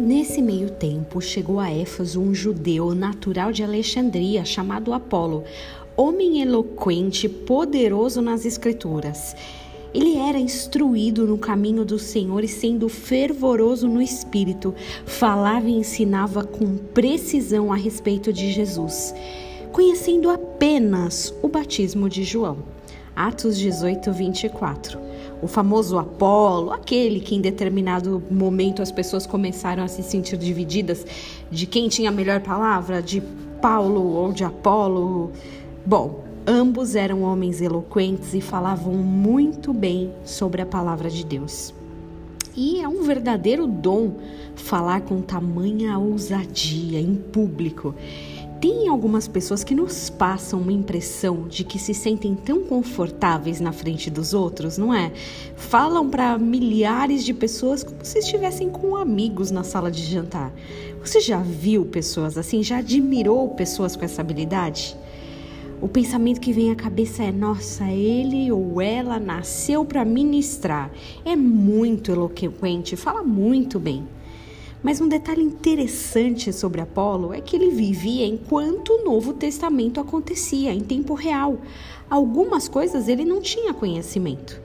Nesse meio tempo, chegou a Éfeso um judeu natural de Alexandria chamado Apolo, homem eloquente, poderoso nas Escrituras. Ele era instruído no caminho do Senhor e, sendo fervoroso no espírito, falava e ensinava com precisão a respeito de Jesus, conhecendo apenas o batismo de João. Atos 18, 24. O famoso Apolo, aquele que em determinado momento as pessoas começaram a se sentir divididas de quem tinha a melhor palavra, de Paulo ou de Apolo. Bom, ambos eram homens eloquentes e falavam muito bem sobre a palavra de Deus. E é um verdadeiro dom falar com tamanha ousadia em público. Tem algumas pessoas que nos passam uma impressão de que se sentem tão confortáveis na frente dos outros, não é? Falam para milhares de pessoas como se estivessem com amigos na sala de jantar. Você já viu pessoas assim? Já admirou pessoas com essa habilidade? O pensamento que vem à cabeça é: nossa, ele ou ela nasceu para ministrar. É muito eloquente, fala muito bem. Mas um detalhe interessante sobre Apolo é que ele vivia enquanto o Novo Testamento acontecia, em tempo real. Algumas coisas ele não tinha conhecimento.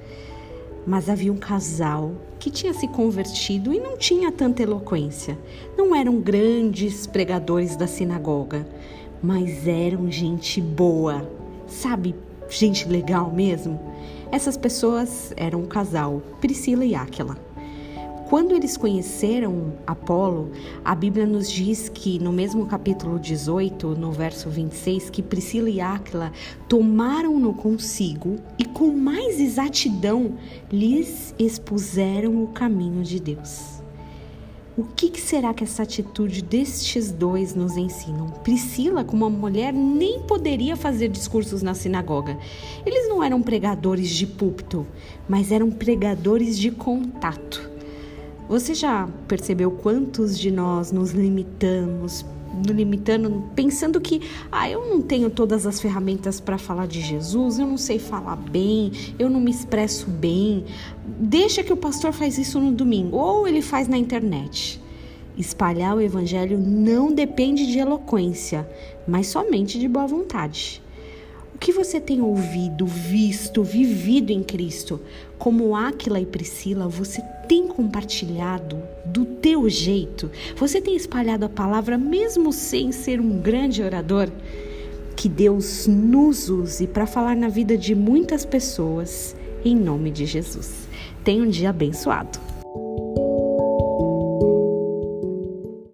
Mas havia um casal que tinha se convertido e não tinha tanta eloquência. Não eram grandes pregadores da sinagoga, mas eram gente boa. Sabe, gente legal mesmo? Essas pessoas eram um casal, Priscila e Áquila. Quando eles conheceram Apolo, a Bíblia nos diz que no mesmo capítulo 18, no verso 26, que Priscila e Áquila tomaram-no consigo e com mais exatidão lhes expuseram o caminho de Deus. O que, que, será que essa atitude destes dois nos ensinam? Priscila, como uma mulher, nem poderia fazer discursos na sinagoga. Eles não eram pregadores de púlpito, mas eram pregadores de contato. Você já percebeu quantos de nós nos limitamos, limitando, pensando que, ah, eu não tenho todas as ferramentas para falar de Jesus, eu não sei falar bem, eu não me expresso bem. Deixa que o pastor faz isso no domingo ou ele faz na internet. Espalhar o evangelho não depende de eloquência, mas somente de boa vontade. O que você tem ouvido, visto, vivido em Cristo? Como Áquila e Priscila, você tem compartilhado do teu jeito? Você tem espalhado a palavra mesmo sem ser um grande orador? Que Deus nos use para falar na vida de muitas pessoas, em nome de Jesus. Tenha um dia abençoado.